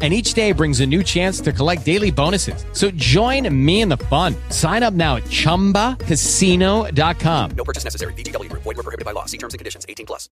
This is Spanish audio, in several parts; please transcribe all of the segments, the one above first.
And each day brings a new chance to collect daily bonuses. So join me in the fun. Sign up now at chumbacasino.com. No purchase necessary. VGW Group. Void were prohibited by law. See terms and conditions. 18 plus.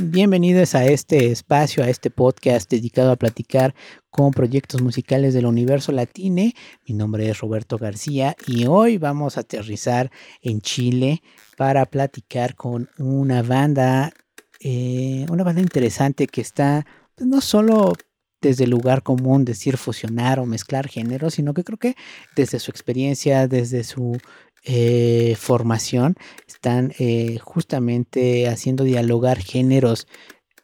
Bienvenidos a este espacio, a este podcast dedicado a platicar con proyectos musicales del universo latine. Mi nombre es Roberto García y hoy vamos a aterrizar en Chile para platicar con una banda, eh, una banda interesante que está pues, no solo desde el lugar común decir fusionar o mezclar géneros, sino que creo que desde su experiencia, desde su eh, formación, están eh, justamente haciendo dialogar géneros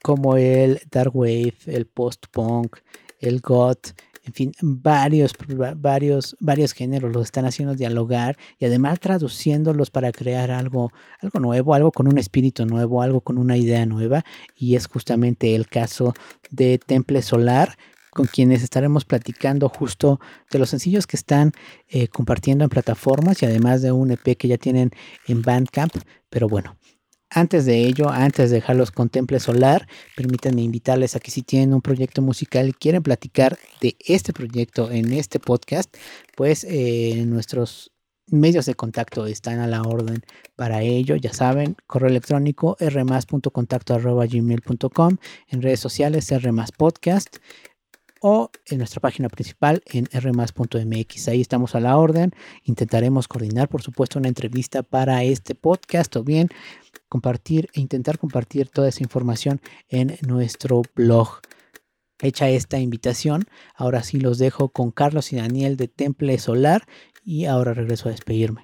como el dark wave, el post-punk, el goth, en fin, varios, varios, varios géneros los están haciendo dialogar y además traduciéndolos para crear algo, algo nuevo, algo con un espíritu nuevo, algo con una idea nueva. Y es justamente el caso de Temple Solar, con quienes estaremos platicando justo de los sencillos que están eh, compartiendo en plataformas y además de un EP que ya tienen en Bandcamp. Pero bueno, antes de ello, antes de dejarlos con Temple Solar, permítanme invitarles a que si tienen un proyecto musical y quieren platicar de este proyecto en este podcast, pues eh, nuestros medios de contacto están a la orden para ello. Ya saben, correo electrónico rmas.contacto.gmail.com, en redes sociales rmaspodcast o en nuestra página principal en rmas.mx. Ahí estamos a la orden. Intentaremos coordinar, por supuesto, una entrevista para este podcast o bien compartir e intentar compartir toda esa información en nuestro blog. Hecha esta invitación, ahora sí los dejo con Carlos y Daniel de Temple Solar y ahora regreso a despedirme.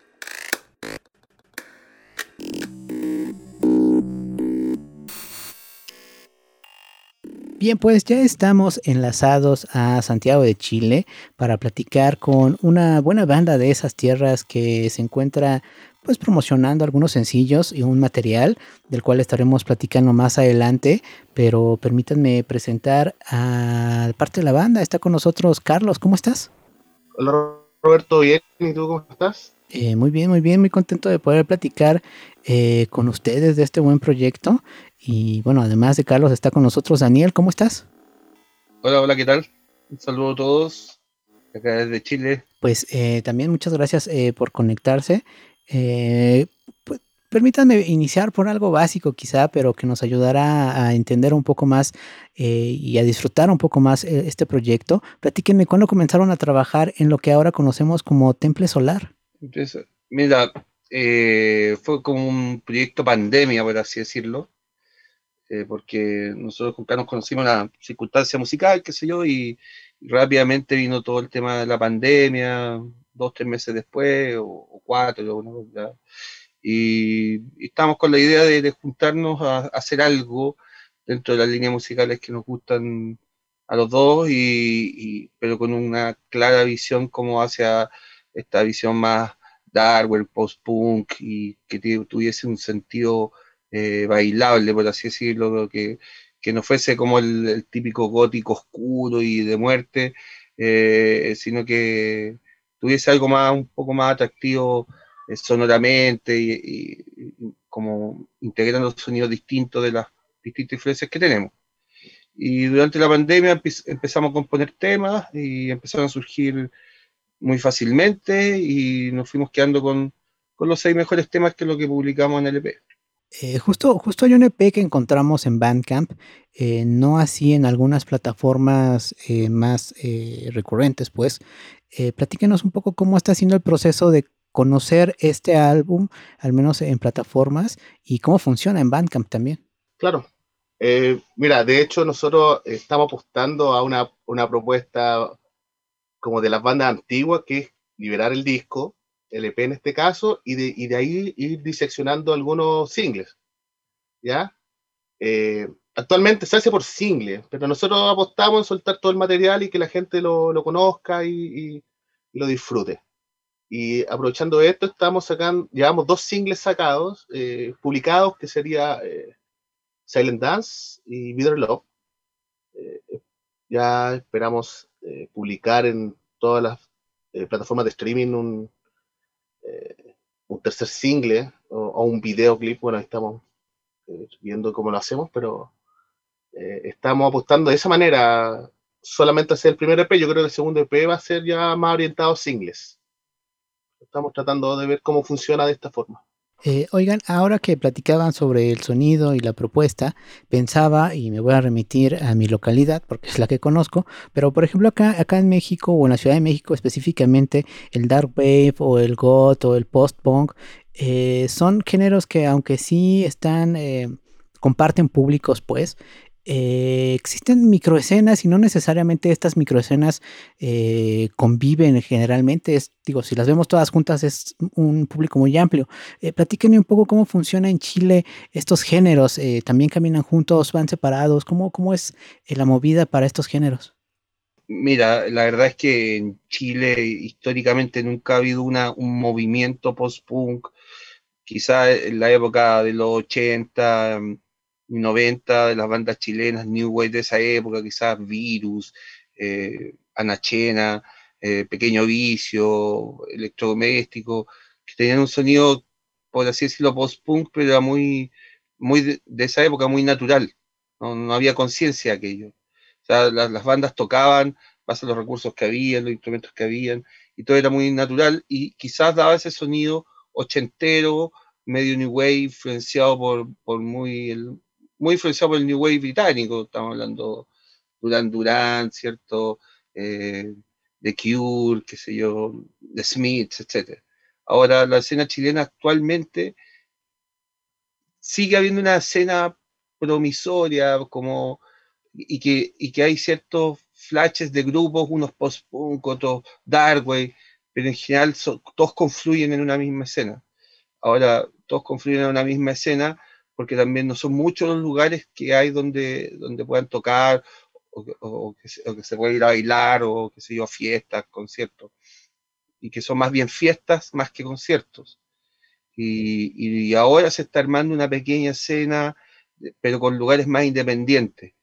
Bien, pues ya estamos enlazados a Santiago de Chile para platicar con una buena banda de esas tierras que se encuentra pues promocionando algunos sencillos y un material del cual estaremos platicando más adelante, pero permítanme presentar a parte de la banda. Está con nosotros Carlos, ¿cómo estás? Hola Roberto, bien, ¿y tú cómo estás? Eh, muy bien, muy bien, muy contento de poder platicar eh, con ustedes de este buen proyecto. Y bueno, además de Carlos, está con nosotros Daniel, ¿cómo estás? Hola, hola, ¿qué tal? Un saludo a todos, acá desde Chile. Pues eh, también muchas gracias eh, por conectarse. Eh, pues, permítanme iniciar por algo básico quizá, pero que nos ayudará a entender un poco más eh, y a disfrutar un poco más eh, este proyecto. Platíquenme cuándo comenzaron a trabajar en lo que ahora conocemos como Temple Solar. Entonces, mira, eh, fue como un proyecto pandemia, por así decirlo, eh, porque nosotros con Carlos conocimos la circunstancia musical, qué sé yo, y rápidamente vino todo el tema de la pandemia, dos, tres meses después, o, cuatro. Y, y estábamos con la idea de, juntarnos a, hacer algo dentro de las líneas musicales que nos gustan a los dos, y, pero con una clara visión como hacia esta visión más Darwin, post-punk, y que tu- tuviese un sentido eh, bailable, por así decirlo, que, que no fuese como el, típico gótico oscuro y de muerte, eh, sino que tuviese algo más, un poco más atractivo eh, sonoramente y, como integrando sonidos distintos de las distintas influencias que tenemos. Y durante la pandemia empe- empezamos a componer temas y empezaron a surgir muy fácilmente y nos fuimos quedando con, con los seis mejores temas que es lo que publicamos en el EP. Eh, justo, justo hay un EP que encontramos en Bandcamp, eh, no así en algunas plataformas eh, más recurrentes, pues. Platíquenos un poco cómo está siendo el proceso de conocer este álbum, al menos en plataformas, y cómo funciona en Bandcamp también. Claro. Mira, de hecho nosotros estamos apostando a una, una propuesta como de las bandas antiguas, que es liberar el disco, el EP en este caso, y de, y de ahí ir diseccionando algunos singles. ¿Ya? Eh, actualmente se hace por singles, pero nosotros apostamos en soltar todo el material y que la gente lo, lo conozca y, y- y lo disfrute. Y aprovechando esto, estamos sacando, llevamos dos singles sacados, eh, publicados, que sería eh, Silent Dance y Bitter Love. Eh, ya esperamos eh, publicar en todas las eh, plataformas de streaming un, eh, un tercer single o, o un videoclip. Bueno, estamos eh, viendo cómo lo hacemos, pero eh, estamos apostando de esa manera solamente hacer el primer EP. Yo creo que el segundo EP va a ser ya más orientado a singles. Estamos tratando de ver cómo funciona de esta forma. Eh, oigan, ahora que platicaban sobre el sonido y la propuesta, pensaba, y me voy a remitir a mi localidad, porque es la que conozco, pero por ejemplo acá, acá en México o en la Ciudad de México específicamente, el dark wave o el goth o el post-punk eh, son géneros que aunque sí están, eh, comparten públicos, pues, eh, existen microescenas y no necesariamente estas microescenas eh, conviven generalmente. Es, digo, si las vemos todas juntas es un público muy amplio. Eh, platíquenme un poco cómo funciona en Chile estos géneros. eh, ¿También caminan juntos, van separados? ¿Cómo, cómo es la movida para estos géneros? Mira, la verdad es que en Chile históricamente nunca ha habido una, un movimiento post-punk. Quizá en la época de los 80 y 90, de las bandas chilenas, New Wave de esa época, quizás Virus, eh, Anachena, eh, Pequeño Vicio, Electrodoméstico, que tenían un sonido, por así decirlo, post-punk, pero era muy, muy de, esa época, muy natural. No, no había conciencia de aquello. O sea, las, las bandas tocaban, pasan los recursos que había, los instrumentos que habían, y todo era muy natural, y quizás daba ese sonido ochentero, medio New Wave, influenciado por, por muy, muy influenciado por el New Wave británico, estamos hablando Duran Duran, ¿cierto? Eh, The Cure, qué sé yo, The Smiths, etc. Ahora, la escena chilena actualmente sigue habiendo una escena promisoria, como, y que, y que hay ciertos flashes de grupos, unos post-punk, otros darkwave, pero en general todos confluyen en una misma escena. Ahora, todos confluyen en una misma escena porque también no son muchos los lugares que hay donde, donde puedan tocar o, que, se, pueda ir a bailar o que se yo, fiestas, conciertos. Y que son más bien fiestas más que conciertos. Y, y, ahora se está armando una pequeña escena, pero con lugares más independientes.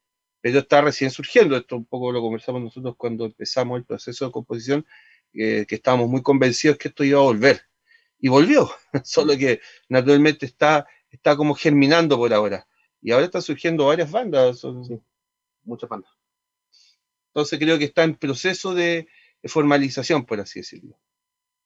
Pero está recién surgiendo, esto un poco lo conversamos nosotros cuando empezamos el proceso de composición, que estábamos muy convencidos que esto iba a volver. Y volvió, solo que naturalmente está, está como germinando por ahora. Y ahora están surgiendo varias bandas, son muchas bandas. Entonces creo que está en proceso de, formalización, por así decirlo.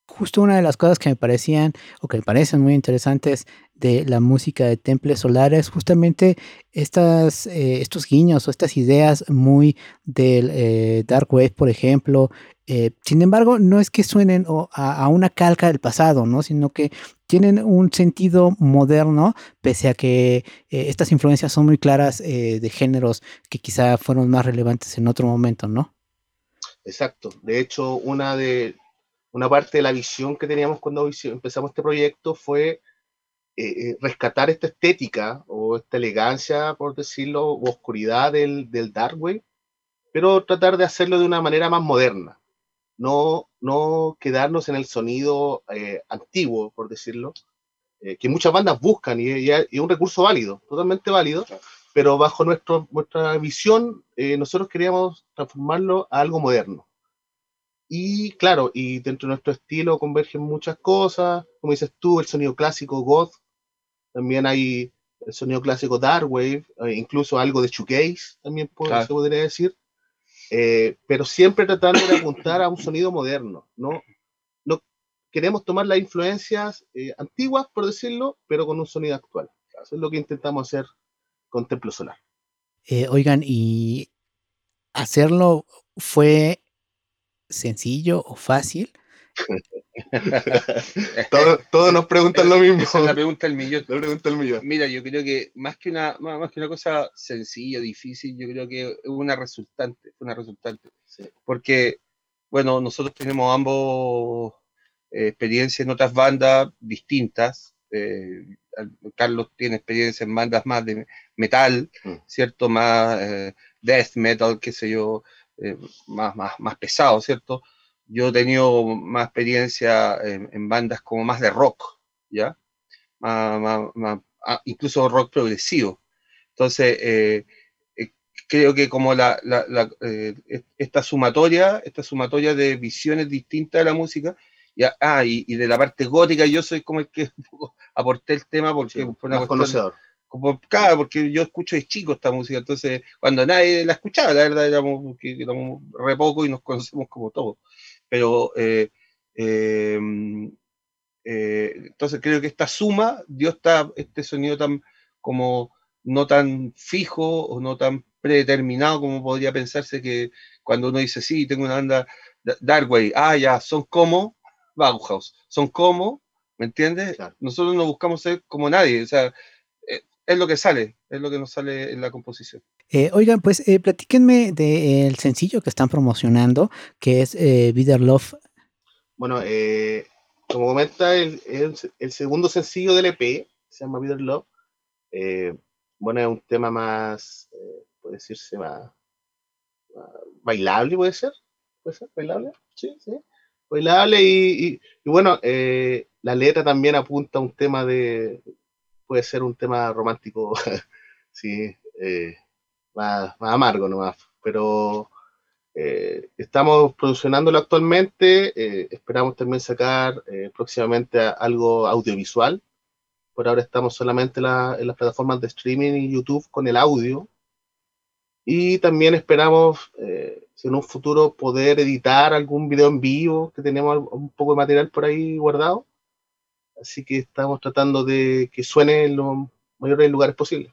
Justo una de las cosas que me parecían o que me parecen muy interesantes de la música de Temples Solares, justamente estas, eh, estos guiños o estas ideas muy del eh, Dark Wave, por ejemplo, eh, sin embargo, no es que suenen a, una calca del pasado, ¿no? Sino que tienen un sentido moderno, pese a que eh, estas influencias son muy claras eh, de géneros que quizá fueron más relevantes en otro momento, ¿no? Exacto. De hecho, una de una parte de la visión que teníamos cuando empezamos este proyecto fue rescatar esta estética o esta elegancia, por decirlo, o oscuridad del, del Dark pero tratar de hacerlo de una manera más moderna no, no quedarnos en el sonido eh, antiguo, por decirlo, eh, que muchas bandas buscan y, es un recurso válido, totalmente válido, pero bajo nuestro, nuestra visión eh, nosotros queríamos transformarlo a algo moderno. Y claro, y dentro de nuestro estilo convergen muchas cosas, como dices tú, el sonido clásico goth, también hay el sonido clásico dark wave, incluso algo de shoegaze, también se podría decir. Eh, pero siempre tratando de apuntar a un sonido moderno. No, no queremos tomar las influencias eh, antiguas, por decirlo, pero con un sonido actual. Eso es lo que intentamos hacer con Templo Solar. Eh, oigan, ¿y hacerlo fue sencillo o fácil? todos, nos preguntan lo mismo. Esa es la pregunta del millón. La pregunta del millón. Mira, yo creo que más que una, más que una cosa sencilla, difícil, yo creo que es una resultante, una resultante. Porque, bueno, nosotros tenemos ambos eh, experiencias en otras bandas distintas. Eh, Carlos tiene experiencia en bandas más de metal, mm. ¿cierto? Más eh, death metal, qué sé yo, más, más, más pesado, ¿cierto? Yo he tenido más experiencia en, bandas como más de rock, ¿ya? Ah, incluso rock progresivo. Entonces, eh, eh, creo que como la, eh, esta sumatoria, esta sumatoria de visiones distintas de la música, ah, y, y, de la parte gótica, yo soy como el que aporté el tema porque fue una conocedor. Como, claro, porque yo escucho de chico esta música, entonces cuando nadie la escuchaba, la verdad éramos, éramos re poco y nos conocemos como todos pero eh, em, eh, entonces creo que esta suma dio esta, este sonido tan como no tan fijo o no tan predeterminado como podría pensarse que cuando uno dice, sí, tengo una banda Darkway, ah, ya, son como Bauhaus, son como, ¿me entiendes? Nosotros no buscamos ser como nadie, o sea, es lo que sale, es lo que nos sale en la composición. Eh, oigan, pues eh, platíquenme del sencillo que están promocionando, que es eh, Bitter Love. Bueno, eh, como comenta, el, el, segundo sencillo del EP se llama Bitter Love. bueno, es un tema más, puede decirse, más, bailable, puede ser. ¿Puede ser bailable? Sí, sí. Bailable y, y, y bueno, la letra también apunta a un tema de, puede ser un tema romántico, sí. Eh, más, amargo nomás. Pero eh, estamos produciéndolo actualmente, eh, esperamos también sacar eh, próximamente algo audiovisual. Por ahora estamos solamente en las plataformas de streaming y YouTube con el audio. Y también esperamos, en un futuro, poder editar algún video en vivo, que tenemos un poco de material por ahí guardado. Así que estamos tratando de que suene en los mayores lugares posibles.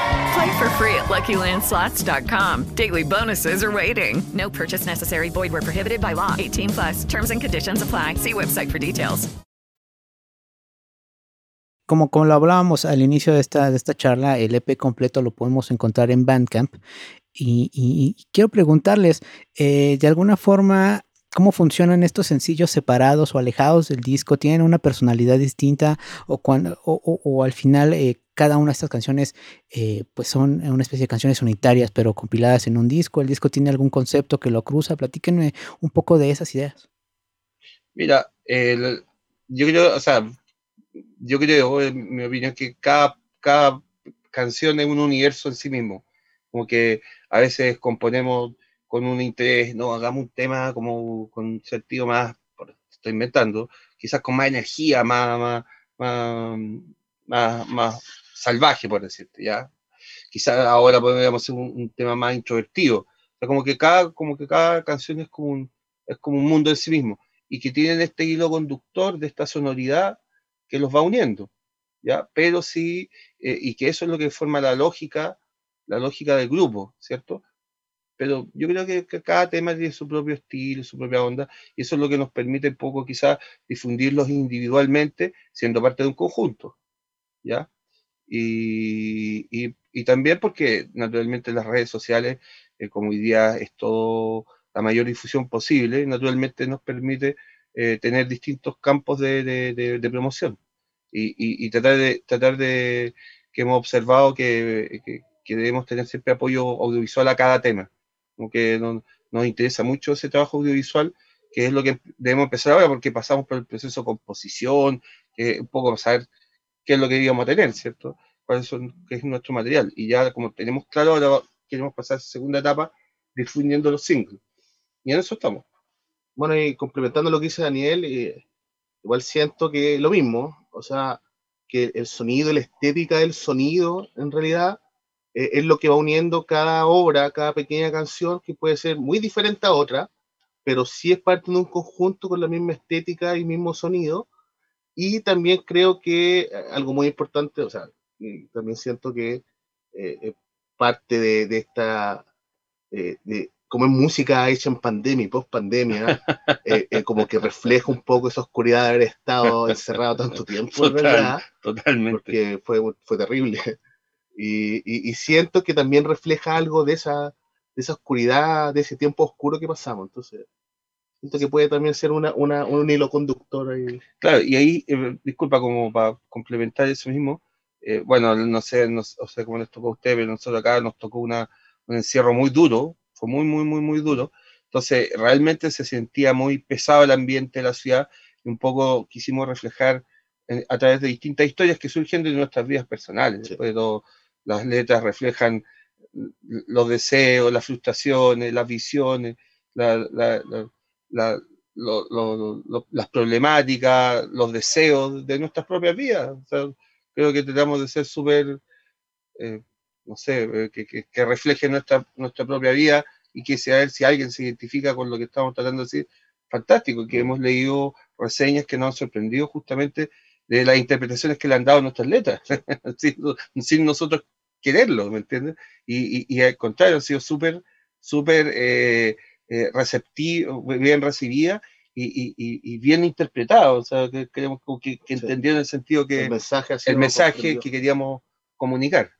Play for free at LuckyLandSlots.com. Daily bonuses are waiting. No purchase necessary. Where prohibited by law. 18 plus. Terms and conditions apply. See website for details. Como, como lo hablábamos al inicio de esta, de esta charla, el EP completo lo podemos encontrar en Bandcamp. Y quiero preguntarles, eh, de alguna forma, ¿cómo funcionan estos sencillos separados o alejados del disco? ¿Tienen una personalidad distinta? ¿O, al final eh, cada una de estas canciones eh, pues son una especie de canciones unitarias, pero compiladas en un disco? ¿El disco tiene algún concepto que lo cruza? Platíquenme un poco de esas ideas. Mira, el- yo creo, o sea, yo creo, en mi opinión, que cada canción es un universo en sí mismo. Como que a veces componemos con un interés, no, hagamos un tema como con un sentido más, estoy inventando, quizás con más energía, más, más, más, más, más salvaje, por decirte, ¿ya? Quizás ahora podríamos hacer un, un tema más introvertido. O sea, como que cada, como que cada canción es como un, es como un mundo en sí mismo y que tienen este hilo conductor de esta sonoridad que los va uniendo, ¿ya? Pero sí, eh, y que eso es lo que forma la lógica, la lógica del grupo, ¿cierto? Pero yo creo que, cada tema tiene su propio estilo, su propia onda, y eso es lo que nos permite un poco quizás difundirlos individualmente, siendo parte de un conjunto, ¿ya? Y, y- también porque naturalmente las redes sociales, eh, como hoy día es todo la mayor difusión posible, naturalmente nos permite eh, tener distintos campos de, de- promoción y, y- tratar de tratar de que hemos observado que- que debemos tener siempre apoyo audiovisual a cada tema, como que no- nos interesa mucho ese trabajo audiovisual, que es lo que debemos empezar ahora porque pasamos por el proceso de composición, que un poco saber qué es lo que íbamos a tener, ¿cierto? Cuáles son, qué es nuestro material. Y ya como tenemos claro, ahora queremos pasar a esa segunda etapa difundiendo los singles. Y en eso estamos. Bueno, y complementando lo que dice Daniel, eh, igual siento que lo mismo, o sea, que el sonido, la estética del sonido, en realidad, eh, es lo que va uniendo cada obra, cada pequeña canción, que puede ser muy diferente a otra, pero sí es parte de un conjunto con la misma estética y mismo sonido. Y también creo que eh, algo muy importante, o sea, también siento que eh, parte de, de esta, eh, de, como es música hecha en pandemia y post pandemia, eh, como que refleja un poco esa oscuridad de haber estado encerrado tanto tiempo, Total, verdad, totalmente. porque fue, fue terrible. Y, y- y siento que también refleja algo de esa, de esa oscuridad, de ese tiempo oscuro que pasamos. Entonces, siento que puede también ser una, una, un hilo conductor ahí. Claro, y ahí, eh, disculpa, como para complementar eso mismo, eh, bueno, no sé, no, o sea, cómo les tocó a ustedes, pero nosotros acá nos tocó una, un encierro muy duro, fue muy, muy, muy, muy duro. Entonces, realmente se sentía muy pesado el ambiente de la ciudad y un poco quisimos reflejar eh, a través de distintas historias que surgen de nuestras vidas personales. Después de todo, las letras reflejan los deseos, las frustraciones, las visiones, la- la- la- lo- lo- lo- las problemáticas, los deseos de nuestras propias vidas. Creo que tratamos de ser súper, eh, no sé, eh, que, que, refleje nuestra, nuestra propia vida y que sea si alguien se identifica con lo que estamos tratando de decir, fantástico, que hemos leído reseñas que nos han sorprendido justamente de las interpretaciones que le han dado a nuestras letras, sin, sin nosotros quererlo, ¿me entiendes? Y, y, y al contrario, han sido súper, súper eh, eh, receptivo, bien recibida y, y- y- y bien interpretada, o sea, que que, que entendieron el sentido que El mensaje el mensaje que queríamos comunicar.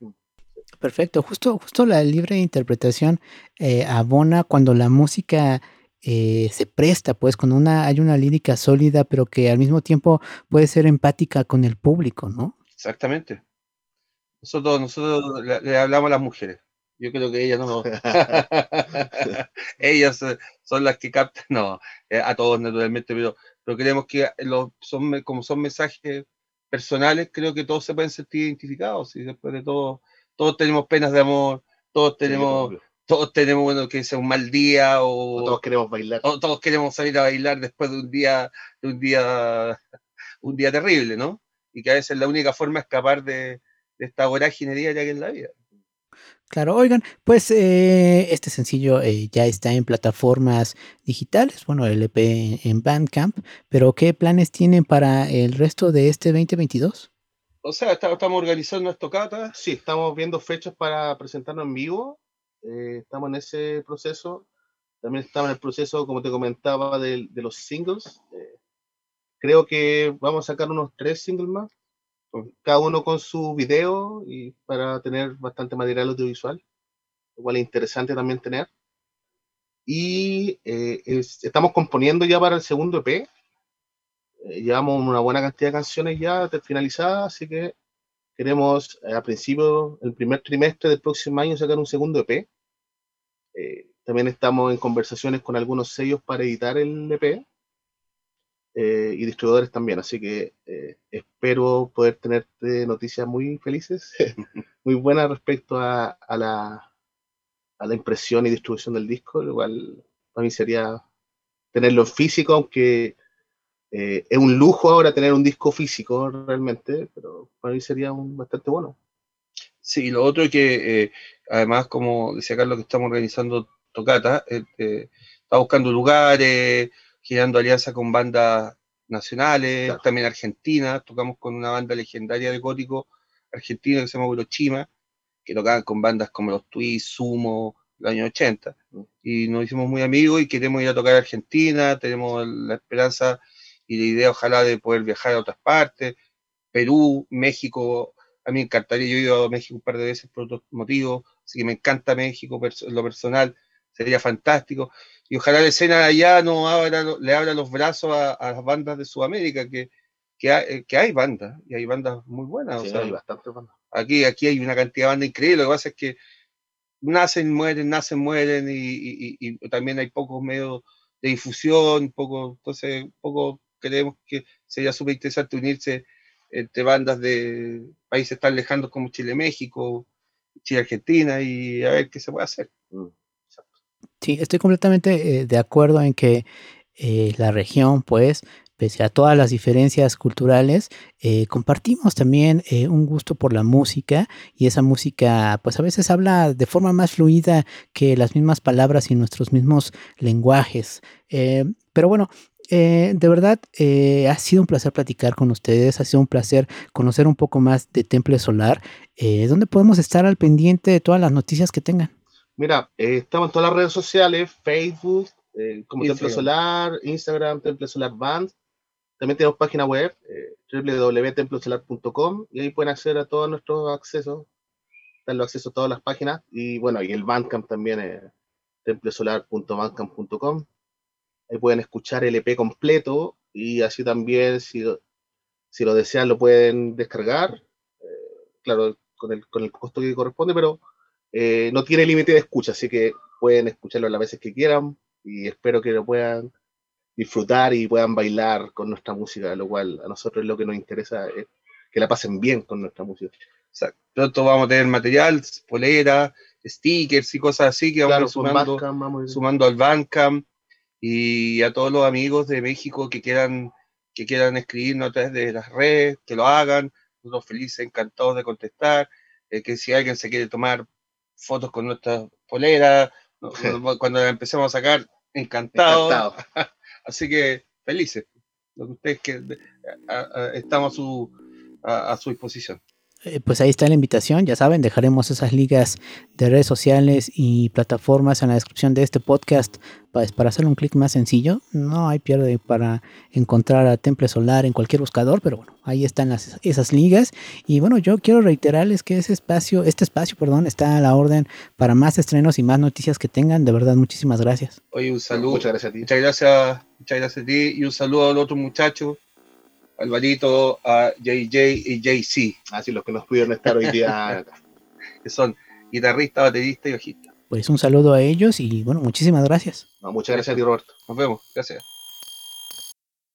Perfecto, justo, justo la libre interpretación eh, abona cuando la música eh, se presta, pues, cuando una, hay una lírica sólida, pero que al mismo tiempo puede ser empática con el público, ¿no? Exactamente. Nosotros, nosotros le, le hablamos a las mujeres. Yo creo que ellas no. ellas eh, son las que captan, no, eh, a todos naturalmente, pero, pero creemos que los, son, como son mensajes personales, creo que todos se pueden sentir identificados. Y después de todo, todos tenemos penas de amor, todos tenemos. Todos tenemos, bueno, que sea un mal día o, O todos queremos bailar. o todos queremos salir a bailar después de un día, de un día, un día terrible, ¿no? Y que a veces la única forma de escapar de, de esta vorágine diaria que es la vida. Claro, oigan, pues eh, este sencillo eh, ya está en plataformas digitales, bueno, el EP en, en Bandcamp, pero ¿qué planes tienen para el resto de este 2022? O sea, está- estamos organizando unas tocatas. Sí, estamos viendo fechas para presentarnos en vivo. Eh, estamos en ese proceso. También estamos en el proceso, como te comentaba, de, los singles. eh, creo que vamos a sacar unos tres singles más, cada uno con su video y para tener bastante material audiovisual. Igual es interesante también tener. Y eh, es- estamos componiendo ya para el segundo EP. Llevamos una buena cantidad de canciones ya finalizadas, así que queremos eh, a principio, el primer trimestre del próximo año, sacar un segundo EP. Eh, también estamos en conversaciones con algunos sellos para editar el EP eh, y distribuidores también, así que espero poder tenerte noticias muy felices, muy buenas respecto a, la, impresión y distribución del disco, lo cual para mí sería tenerlo en físico, aunque eh, es un lujo ahora tener un disco físico realmente, pero para mí sería un, bastante bueno. Sí, y lo otro es que, eh, además, como decía Carlos, que estamos organizando tocatas, eh, eh, está buscando lugares, generando alianzas con bandas nacionales, también argentinas. Tocamos con una banda legendaria de gótico argentina que se llama Urochima, que tocaban con bandas como los Twists, Sumo, los años 80. Y nos hicimos muy amigos y queremos ir a tocar a Argentina, tenemos la esperanza y la idea, ojalá, de poder viajar a otras partes, Perú, México. A mí me encantaría, yo he ido a México un par de veces por otros motivos, así que me encanta México en lo personal, sería fantástico. Y ojalá la escena de allá no abra, le abra los brazos a, a las bandas de Sudamérica, que, que, hay, que hay bandas, y hay bandas muy buenas. Sí, o sea, hay bastantes bandas. Aquí, aquí hay una cantidad de bandas increíble, lo que pasa es que nacen, mueren, nacen, mueren, y, y- y- y también hay pocos medios de difusión, poco, entonces poco creemos que sería súper interesante unirse entre bandas de países tan lejanos como Chile, México, Chile, Argentina, y a ver qué se puede hacer. Sí, estoy completamente eh, de acuerdo en que eh, la región, pues, pese a todas las diferencias culturales, eh, compartimos también eh, un gusto por la música y esa música, pues a veces habla de forma más fluida que las mismas palabras y nuestros mismos lenguajes. Eh, pero bueno, eh, de verdad, eh, ha sido un placer platicar con ustedes, ha sido un placer conocer un poco más de Temple Solar, eh, donde podemos estar al pendiente de todas las noticias que tengan. Mira, eh, estamos en todas las redes sociales, Facebook, eh, como Temple. Solar, Instagram, Temple Solar Band. También tenemos página web, eh, www.templesolar.com, y ahí pueden acceder a todos nuestros accesos. Están los accesos a todas las páginas. Y bueno, y el Bandcamp también, eh, templesolar.bandcamp.com. Ahí pueden escuchar el EP completo y así también, si, lo- si lo desean, lo pueden descargar. eh, claro, con el, con el costo que corresponde, pero eh, no tiene límite de escucha, así que pueden escucharlo las veces que quieran y espero que lo puedan disfrutar y puedan bailar con nuestra música, lo cual a nosotros lo que nos interesa es que la pasen bien con nuestra música. Exacto. Pronto vamos a tener material, polera, stickers y cosas así que vamos Claro, a ir sumando, Bandcamp vamos a ir- sumando al Bandcamp y a todos los amigos de México que quieran, que quieran escribirnos a través de las redes, que lo hagan. Nosotros felices, encantados de contestar. eh, que si alguien se quiere tomar fotos con nuestra polera, no- no- cuando la empecemos a sacar, encantados. Encantado. Así que felices. Ustedes que a- a- estamos a su, a- a su disposición. Eh, pues ahí está la invitación, ya saben, dejaremos esas ligas de redes sociales y plataformas en la descripción de este podcast para, para hacer un clic más sencillo. No hay pierde para encontrar a Temple Solar en cualquier buscador, pero bueno, ahí están las- esas ligas. Y bueno, yo quiero reiterarles que ese espacio, este espacio, perdón, está a la orden para más estrenos y más noticias que tengan. De verdad, muchísimas gracias. Oye, un saludo. Muchas gracias a ti. Muchas gracias, muchas gracias a ti y un saludo al otro muchacho, Alvarito, a JJ y JC, Así los que nos pudieron estar hoy día acá. que son guitarrista, baterista y bajista. Pues un saludo a ellos y bueno, muchísimas gracias. No, muchas gracias a ti, Roberto. Nos vemos. Gracias.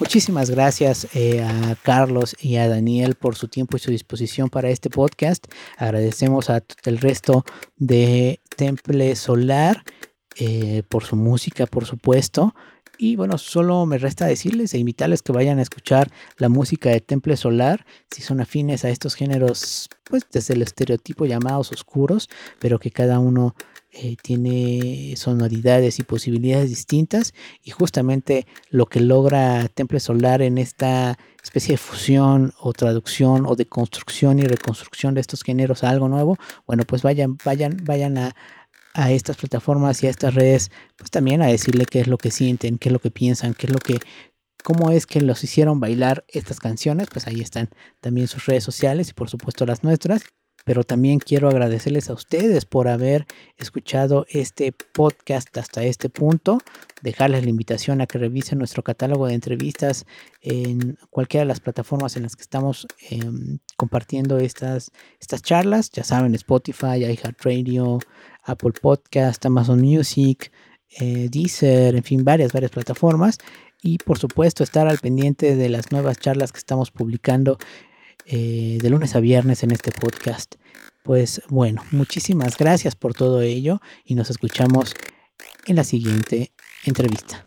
Muchísimas gracias eh, a Carlos y a Daniel por su tiempo y su disposición para este podcast. Agradecemos a el resto de Temple Solar eh, por su música, por supuesto. Y bueno, solo me resta decirles e invitarles que vayan a escuchar la música de Temple Solar, si son afines a estos géneros, pues desde el estereotipo llamados oscuros, pero que cada uno eh, tiene sonoridades y posibilidades distintas y justamente lo que logra Temple Solar en esta especie de fusión o traducción o de construcción y reconstrucción de estos géneros a algo nuevo, bueno, pues vayan, vayan, vayan a, a estas plataformas y a estas redes, pues también a decirle qué es lo que sienten, qué es lo que piensan, qué es lo que, cómo es que los hicieron bailar estas canciones, pues ahí están también sus redes sociales y por supuesto las nuestras. Pero también quiero agradecerles a ustedes por haber escuchado este podcast hasta este punto. Dejarles la invitación a que revisen nuestro catálogo de entrevistas en cualquiera de las plataformas en las que estamos em, compartiendo estas, estas charlas. Ya saben, Spotify, iHeartRadio, Apple Podcast, Amazon Music, eh, Deezer, en fin, varias, varias plataformas. Y por supuesto estar al pendiente de las nuevas charlas que estamos publicando eh, de lunes a viernes en este podcast. Pues bueno, muchísimas gracias por todo ello y nos escuchamos en la siguiente entrevista.